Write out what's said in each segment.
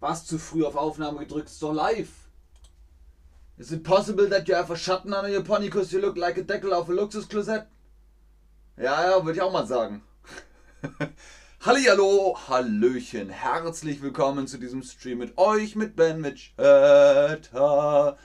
Was zu früh auf Aufnahme gedrückt ist doch live. Is it possible that you have a Schatten on your pony because you look like a Deckel auf a Luxusklosett? Ja, ja, würde ich auch mal sagen. Hallihallo, Hallöchen, herzlich willkommen zu diesem Stream mit euch, mit Ben, mit Chatterbock.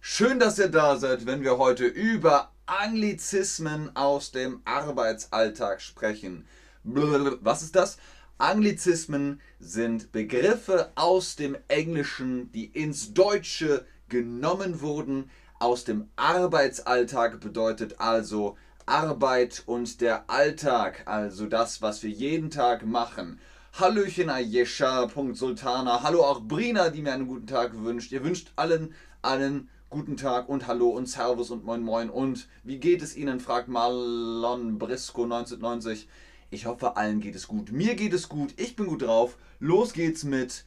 Schön, dass ihr da seid, wenn wir heute über Anglizismen aus dem Arbeitsalltag sprechen. Was ist das? Anglizismen sind Begriffe aus dem Englischen, die ins Deutsche genommen wurden. Aus dem Arbeitsalltag bedeutet also Arbeit und der Alltag, also das, was wir jeden Tag machen. Hallöchen Ayesha, Punkt Sultana. Hallo auch Brina, die mir einen guten Tag wünscht. Ihr wünscht allen einen guten Tag und Hallo und Servus und Moin Moin. Und wie geht es Ihnen? fragt Marlon Brisco 1990. Ich hoffe, allen geht es gut. Mir geht es gut. Ich bin gut drauf. Los geht's mit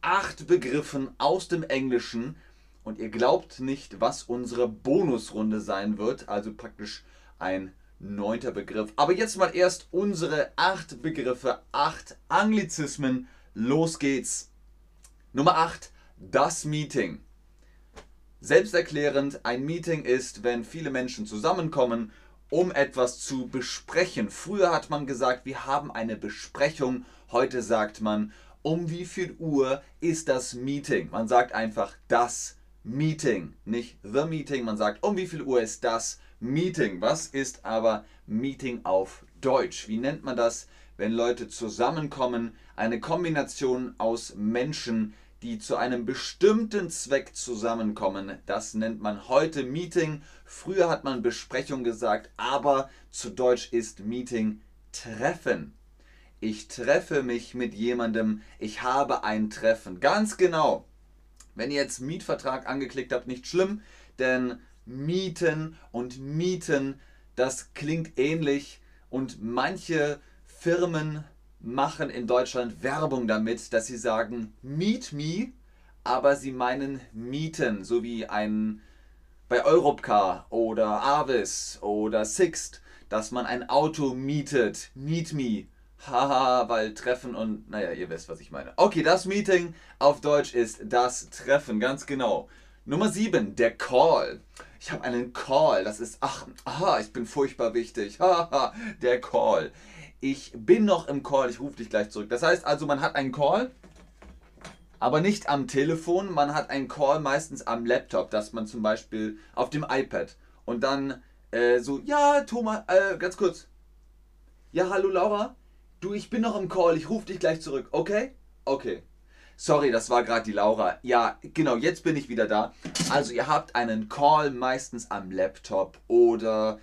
acht Begriffen aus dem Englischen. Und ihr glaubt nicht, was unsere Bonusrunde sein wird. Also praktisch ein neunter Begriff. Aber jetzt mal erst unsere acht Begriffe, acht Anglizismen. Los geht's. Nummer acht: Das Meeting. Selbsterklärend, ein Meeting ist, wenn viele Menschen zusammenkommen um etwas zu besprechen. Früher hat man gesagt, wir haben eine Besprechung. Heute sagt man, um wie viel Uhr ist das Meeting? Man sagt einfach das Meeting, nicht the Meeting. Man sagt, um wie viel Uhr ist das Meeting? Was ist aber Meeting auf Deutsch? Wie nennt man das, wenn Leute zusammenkommen? Eine Kombination aus Menschen, die zu einem bestimmten Zweck zusammenkommen. Das nennt man heute Meeting. Früher hat man Besprechung gesagt, aber zu Deutsch ist Meeting Treffen. Ich treffe mich mit jemandem, ich habe ein Treffen. Ganz genau. Wenn ihr jetzt Mietvertrag angeklickt habt, nicht schlimm, denn Mieten und Mieten, das klingt ähnlich und manche Firmen machen in Deutschland Werbung damit, dass sie sagen Meet Me, aber sie meinen Mieten, so wie ein bei Europcar oder Avis oder Sixt, dass man ein Auto mietet. Meet Me. Haha, weil Treffen und naja, ihr wisst, was ich meine. Okay, das Meeting auf Deutsch ist das Treffen, ganz genau. Nummer 7, der Call. Ich habe einen Call, das ist, ach, aha, ich bin furchtbar wichtig. Haha, der Call ich bin noch im Call, ich rufe dich gleich zurück. Das heißt also, man hat einen Call, aber nicht am Telefon, man hat einen Call meistens am Laptop, dass man zum Beispiel auf dem iPad und dann äh, so, ja, Thomas, äh, ganz kurz. Ja, hallo Laura, du, ich bin noch im Call, ich rufe dich gleich zurück, okay? Okay. Sorry, das war gerade die Laura. Ja, genau, jetzt bin ich wieder da. Also ihr habt einen Call meistens am Laptop oder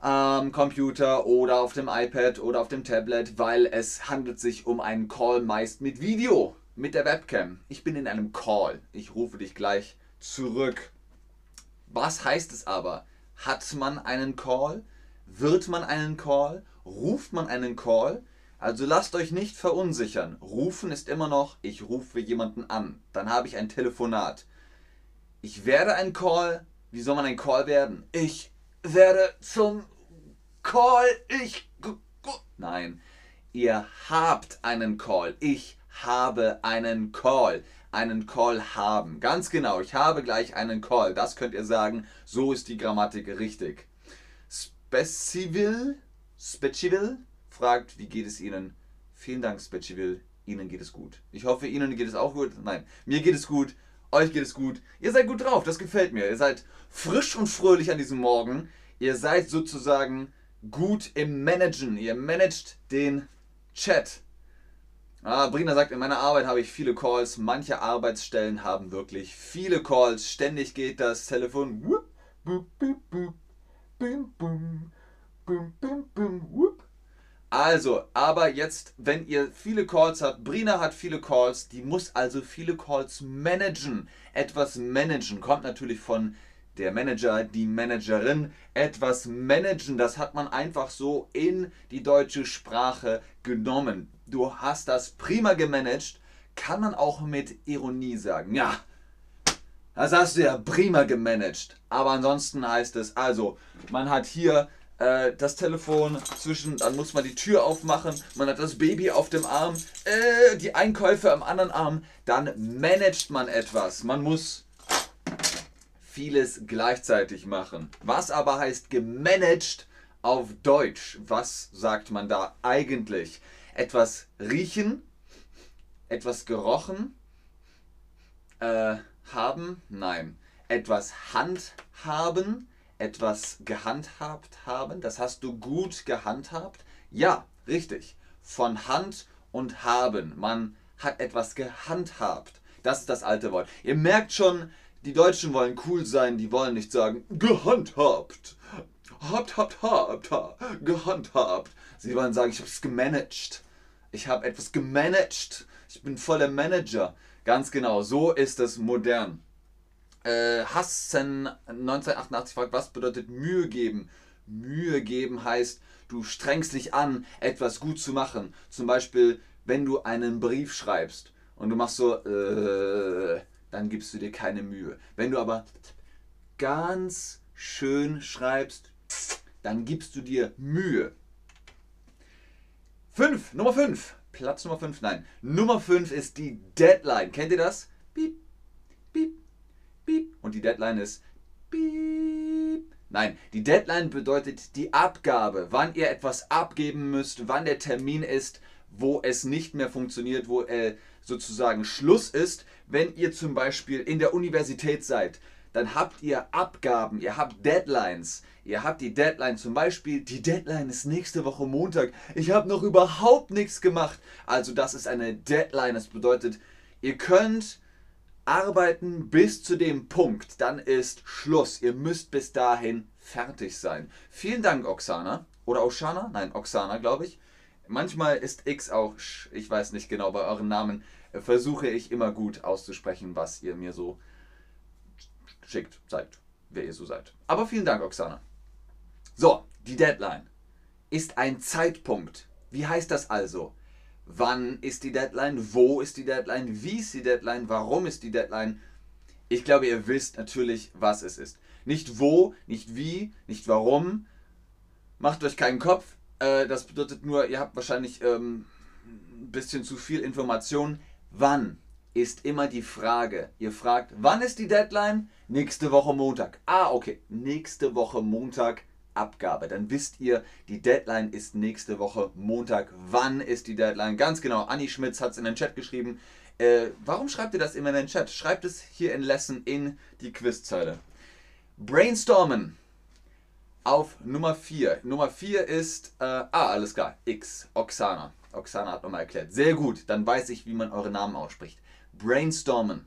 am Computer oder auf dem iPad oder auf dem Tablet, weil es handelt sich um einen Call meist mit Video, mit der Webcam. Ich bin in einem Call. Ich rufe dich gleich zurück. Was heißt es aber? Hat man einen Call? Wird man einen Call? Ruft man einen Call? Also lasst euch nicht verunsichern. Rufen ist immer noch, ich rufe jemanden an. Dann habe ich ein Telefonat. Ich werde ein Call. Wie soll man ein Call werden? Ich werde zum Call. Ich. Nein, ihr habt einen Call. Ich habe einen Call. Einen Call haben. Ganz genau, ich habe gleich einen Call. Das könnt ihr sagen. So ist die Grammatik richtig. Specivil, Specivil fragt, wie geht es Ihnen? Vielen Dank, Specivil. Ihnen geht es gut. Ich hoffe, Ihnen geht es auch gut. Nein, mir geht es gut. Euch geht es gut. Ihr seid gut drauf. Das gefällt mir. Ihr seid frisch und fröhlich an diesem Morgen. Ihr seid sozusagen gut im Managen. Ihr managt den Chat. Ah, Brina sagt, in meiner Arbeit habe ich viele Calls. Manche Arbeitsstellen haben wirklich viele Calls. Ständig geht das Telefon. Boop, boop, boop, boom, boom, boom, boom, boom, whoop. Also, aber jetzt, wenn ihr viele Calls habt, Brina hat viele Calls, die muss also viele Calls managen. Etwas managen kommt natürlich von der Manager, die Managerin etwas managen. Das hat man einfach so in die deutsche Sprache genommen. Du hast das prima gemanagt, kann man auch mit Ironie sagen. Ja, das hast du ja prima gemanagt. Aber ansonsten heißt es also, man hat hier äh, das Telefon zwischen, dann muss man die Tür aufmachen, man hat das Baby auf dem Arm, äh, die Einkäufe am anderen Arm, dann managt man etwas. Man muss vieles gleichzeitig machen. Was aber heißt gemanagt auf Deutsch? Was sagt man da eigentlich? Etwas riechen, etwas gerochen, äh, haben? Nein. Etwas handhaben, etwas gehandhabt haben. Das hast du gut gehandhabt? Ja, richtig. Von Hand und haben. Man hat etwas gehandhabt. Das ist das alte Wort. Ihr merkt schon, die Deutschen wollen cool sein, die wollen nicht sagen gehandhabt. Habt, habt, habt, habt gehandhabt. Sie wollen sagen, ich habe es gemanagt. Ich habe etwas gemanagt. Ich bin voller Manager. Ganz genau, so ist es modern. Äh, Hassen 1988 fragt, was bedeutet Mühe geben? Mühe geben heißt, du strengst dich an, etwas gut zu machen. Zum Beispiel, wenn du einen Brief schreibst und du machst so, äh, dann gibst du dir keine Mühe. Wenn du aber ganz schön schreibst, dann gibst du dir Mühe. 5, Nummer 5. Platz Nummer 5, nein. Nummer 5 ist die Deadline. Kennt ihr das? Piep. Und die Deadline ist piep. Nein, die Deadline bedeutet die Abgabe, wann ihr etwas abgeben müsst, wann der Termin ist, wo es nicht mehr funktioniert, wo äh, sozusagen Schluss ist. Wenn ihr zum Beispiel in der Universität seid, dann habt ihr Abgaben, ihr habt Deadlines. Ihr habt die Deadline zum Beispiel, die Deadline ist nächste Woche Montag. Ich habe noch überhaupt nichts gemacht. Also das ist eine Deadline. Das bedeutet, ihr könnt arbeiten bis zu dem Punkt. Dann ist Schluss. Ihr müsst bis dahin fertig sein. Vielen Dank, Oksana. Oder Oshana? Nein, Oksana, glaube ich. Manchmal ist X auch, ich weiß nicht genau, bei euren Namen versuche ich immer gut auszusprechen, was ihr mir so schickt, zeigt, wer ihr so seid. Aber vielen Dank, Oksana. So, die Deadline ist ein Zeitpunkt. Wie heißt das also? Wann ist die Deadline? Wo ist die Deadline? Wie ist die Deadline? Warum ist die Deadline? Ich glaube, ihr wisst natürlich, was es ist. Nicht wo, nicht wie, nicht warum. Macht euch keinen Kopf. Äh, das bedeutet nur, ihr habt wahrscheinlich ähm, ein bisschen zu viel Information. Wann ist immer die Frage. Ihr fragt, wann ist die Deadline? Nächste Woche Montag. Ah, okay. Nächste Woche Montag Abgabe. Dann wisst ihr, die Deadline ist nächste Woche Montag. Wann ist die Deadline? Ganz genau. Anni Schmitz hat es in den Chat geschrieben. Äh, warum schreibt ihr das immer in den Chat? Schreibt es hier in Lesson in die Quizzeile. Brainstormen auf Nummer 4. Nummer 4 ist, äh, ah, alles klar, X, Oksana. Oksana hat nochmal erklärt. Sehr gut, dann weiß ich, wie man eure Namen ausspricht. Brainstormen.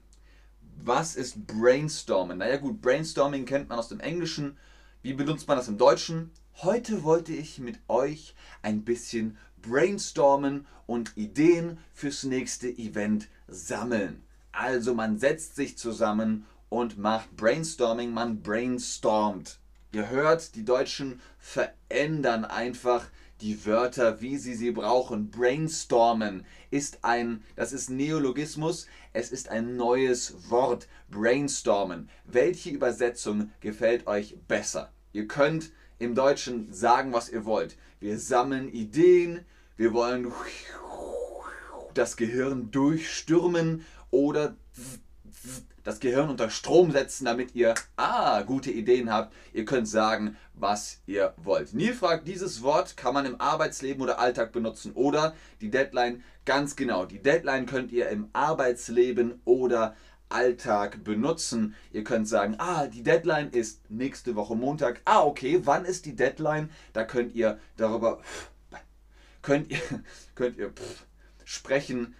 Was ist Brainstormen? Naja gut, Brainstorming kennt man aus dem Englischen. Wie benutzt man das im Deutschen? Heute wollte ich mit euch ein bisschen brainstormen und Ideen fürs nächste Event sammeln. Also man setzt sich zusammen und macht Brainstorming, man brainstormt. Ihr hört, die Deutschen verändern einfach die Wörter, wie sie sie brauchen. Brainstormen ist ein, das ist Neologismus, es ist ein neues Wort. Brainstormen. Welche Übersetzung gefällt euch besser? Ihr könnt im Deutschen sagen, was ihr wollt. Wir sammeln Ideen, wir wollen das Gehirn durchstürmen oder das Gehirn unter Strom setzen, damit ihr ah, gute Ideen habt. Ihr könnt sagen, was ihr wollt. Neil fragt, dieses Wort kann man im Arbeitsleben oder Alltag benutzen oder die Deadline ganz genau. Die Deadline könnt ihr im Arbeitsleben oder Alltag benutzen. Ihr könnt sagen, ah, die Deadline ist nächste Woche Montag. Ah, okay, wann ist die Deadline? Da könnt ihr darüber könnt ihr könnt ihr sprechen,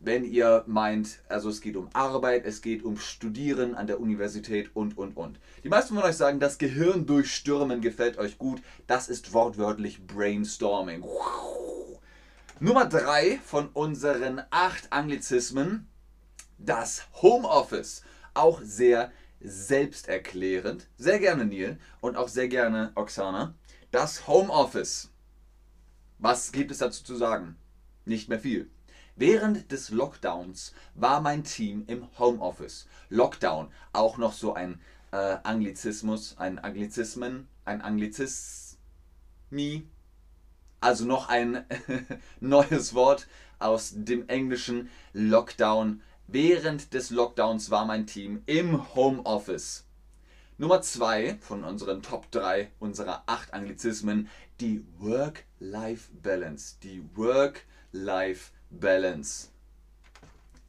wenn ihr meint, also es geht um Arbeit, es geht um Studieren an der Universität und, und, und. Die meisten von euch sagen, das Gehirn durchstürmen gefällt euch gut. Das ist wortwörtlich Brainstorming. Nummer 3 von unseren 8 Anglizismen, das Homeoffice. Auch sehr selbsterklärend. Sehr gerne Neil und auch sehr gerne Oksana. Das Homeoffice. Was gibt es dazu zu sagen? Nicht mehr viel. Während des Lockdowns war mein Team im Homeoffice. Lockdown, auch noch so ein äh, Anglizismus, ein Anglizismen, ein Anglizis, me. Also noch ein neues Wort aus dem englischen Lockdown. Während des Lockdowns war mein Team im Homeoffice. Nummer 2 von unseren Top 3 unserer 8 Anglizismen, die Work-Life-Balance. Die Work-Life-Balance.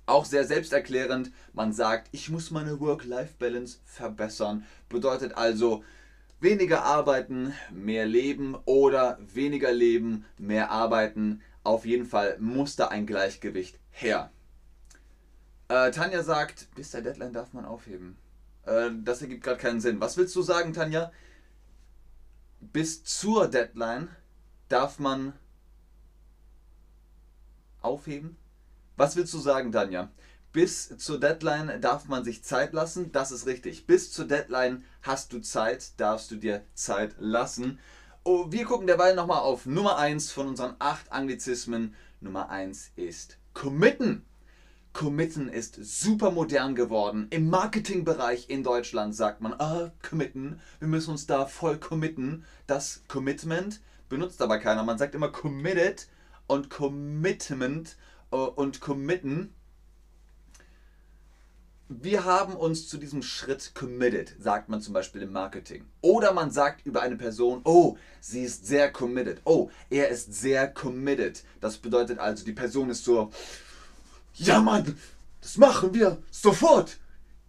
Auch sehr selbsterklärend, man sagt, ich muss meine Work-Life-Balance verbessern. Bedeutet also weniger arbeiten, mehr leben oder weniger leben, mehr arbeiten. Auf jeden Fall muss da ein Gleichgewicht her. Äh, Tanja sagt, bis der Deadline darf man aufheben. Äh, das ergibt gerade keinen Sinn. Was willst du sagen, Tanja? Bis zur Deadline darf man aufheben? Was willst du sagen, Tanja? Bis zur Deadline darf man sich Zeit lassen, das ist richtig. Bis zur Deadline hast du Zeit, darfst du dir Zeit lassen. Oh, wir gucken derweil nochmal auf Nummer 1 von unseren 8 Anglizismen. Nummer 1 ist committen. Committen ist super modern geworden. Im Marketingbereich in Deutschland sagt man, ah, committen, wir müssen uns da voll committen. Das Commitment benutzt aber keiner. Man sagt immer committed und Commitment äh, und committen. Wir haben uns zu diesem Schritt committed, sagt man zum Beispiel im Marketing. Oder man sagt über eine Person, oh, sie ist sehr committed. Oh, er ist sehr committed. Das bedeutet also, die Person ist so, ja Mann, das machen wir sofort,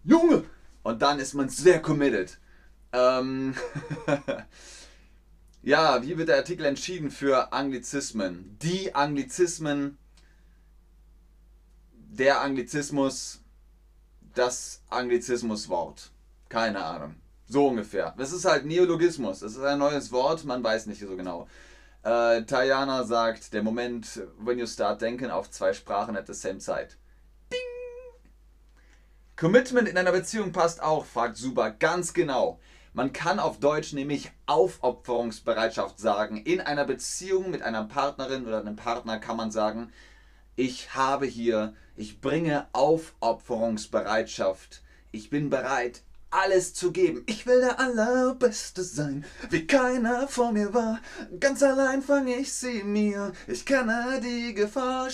Junge. Und dann ist man sehr committed. Ähm ja, wie wird der Artikel entschieden für Anglizismen? Die Anglizismen, der Anglizismus, das Anglizismuswort. Keine Ahnung. So ungefähr. Das ist halt Neologismus. Das ist ein neues Wort, man weiß nicht so genau. Äh, Tajana sagt, der Moment, when you start denken auf zwei Sprachen at the same time. Ding! Commitment in einer Beziehung passt auch, fragt Suba ganz genau. Man kann auf Deutsch nämlich Aufopferungsbereitschaft sagen. In einer Beziehung mit einer Partnerin oder einem Partner kann man sagen, ich habe hier, ich bringe Aufopferungsbereitschaft. Ich bin bereit, alles zu geben. Ich will der Allerbeste sein, wie keiner vor mir war. Ganz allein fange ich sie mir. Ich kenne die Gefahr.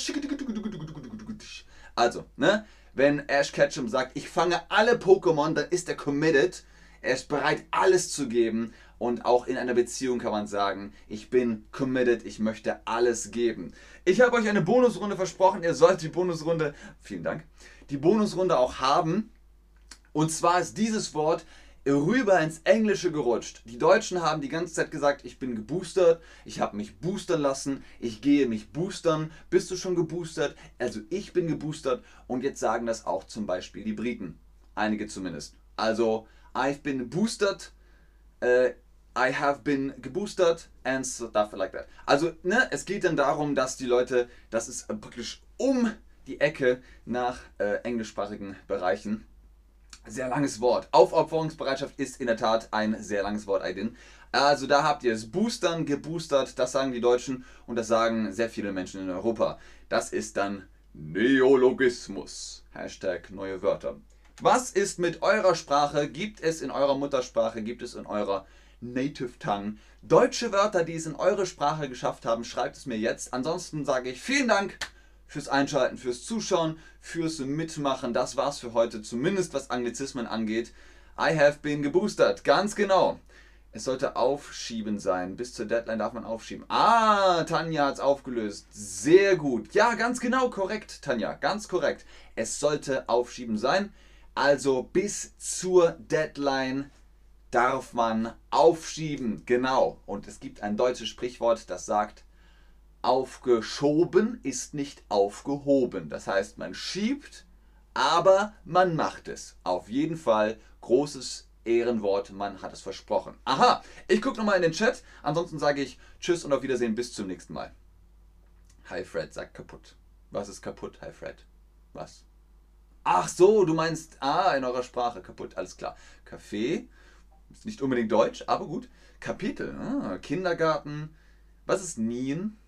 Also, ne? Wenn Ash Ketchum sagt, ich fange alle Pokémon, dann ist er committed. Er ist bereit, alles zu geben. Und auch in einer Beziehung kann man sagen, ich bin committed, ich möchte alles geben. Ich habe euch eine Bonusrunde versprochen. Ihr sollt die Bonusrunde, vielen Dank, die Bonusrunde auch haben. Und zwar ist dieses Wort rüber ins Englische gerutscht. Die Deutschen haben die ganze Zeit gesagt, ich bin geboostert, ich habe mich boostern lassen, ich gehe mich boostern. Bist du schon geboostert? Also ich bin geboostert und jetzt sagen das auch zum Beispiel die Briten. Einige zumindest. Also I've been boosted, uh, I have been geboostert and stuff like that. Also ne, es geht dann darum, dass die Leute, das ist praktisch um die Ecke nach äh, englischsprachigen Bereichen sehr langes Wort. Aufopferungsbereitschaft ist in der Tat ein sehr langes Wort, Aidin. Also da habt ihr es. Boostern, geboostert, das sagen die Deutschen und das sagen sehr viele Menschen in Europa. Das ist dann Neologismus. Hashtag neue Wörter. Was ist mit eurer Sprache? Gibt es in eurer Muttersprache, gibt es in eurer Native Tongue deutsche Wörter, die es in eure Sprache geschafft haben? Schreibt es mir jetzt. Ansonsten sage ich vielen Dank fürs Einschalten, fürs Zuschauen, fürs Mitmachen. Das war's für heute, zumindest was Anglizismen angeht. I have been geboostert, ganz genau. Es sollte aufschieben sein. Bis zur Deadline darf man aufschieben. Ah, Tanja hat es aufgelöst. Sehr gut. Ja, ganz genau, korrekt, Tanja. Ganz korrekt. Es sollte aufschieben sein. Also bis zur Deadline darf man aufschieben. Genau. Und es gibt ein deutsches Sprichwort, das sagt, Aufgeschoben ist nicht aufgehoben. Das heißt, man schiebt, aber man macht es. Auf jeden Fall großes Ehrenwort, man hat es versprochen. Aha, ich gucke nochmal in den Chat. Ansonsten sage ich Tschüss und auf Wiedersehen, bis zum nächsten Mal. Hi Fred sagt kaputt. Was ist kaputt, Hi Fred? Was? Ach so, du meinst, ah, in eurer Sprache kaputt, alles klar. Kaffee, ist nicht unbedingt Deutsch, aber gut. Kapitel, ah, Kindergarten. Was ist Nien?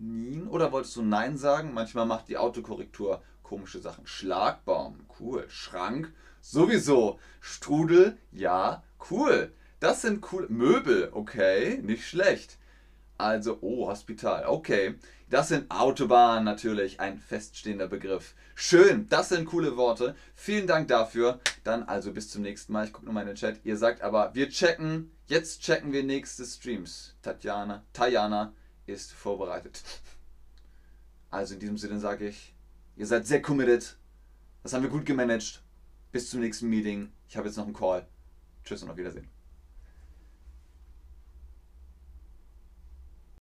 Nien oder wolltest du Nein sagen? Manchmal macht die Autokorrektur komische Sachen. Schlagbaum, cool. Schrank, sowieso. Strudel, ja, cool. Das sind cool. Möbel, okay, nicht schlecht. Also, oh, Hospital, okay. Das sind Autobahnen natürlich, ein feststehender Begriff. Schön, das sind coole Worte. Vielen Dank dafür. Dann also bis zum nächsten Mal. Ich gucke nochmal in den Chat. Ihr sagt aber, wir checken, jetzt checken wir nächste Streams. Tatjana, Tajana ist vorbereitet. Also in diesem Sinne sage ich, ihr seid sehr committed. Das haben wir gut gemanagt. Bis zum nächsten Meeting. Ich habe jetzt noch einen Call. Tschüss und auf Wiedersehen.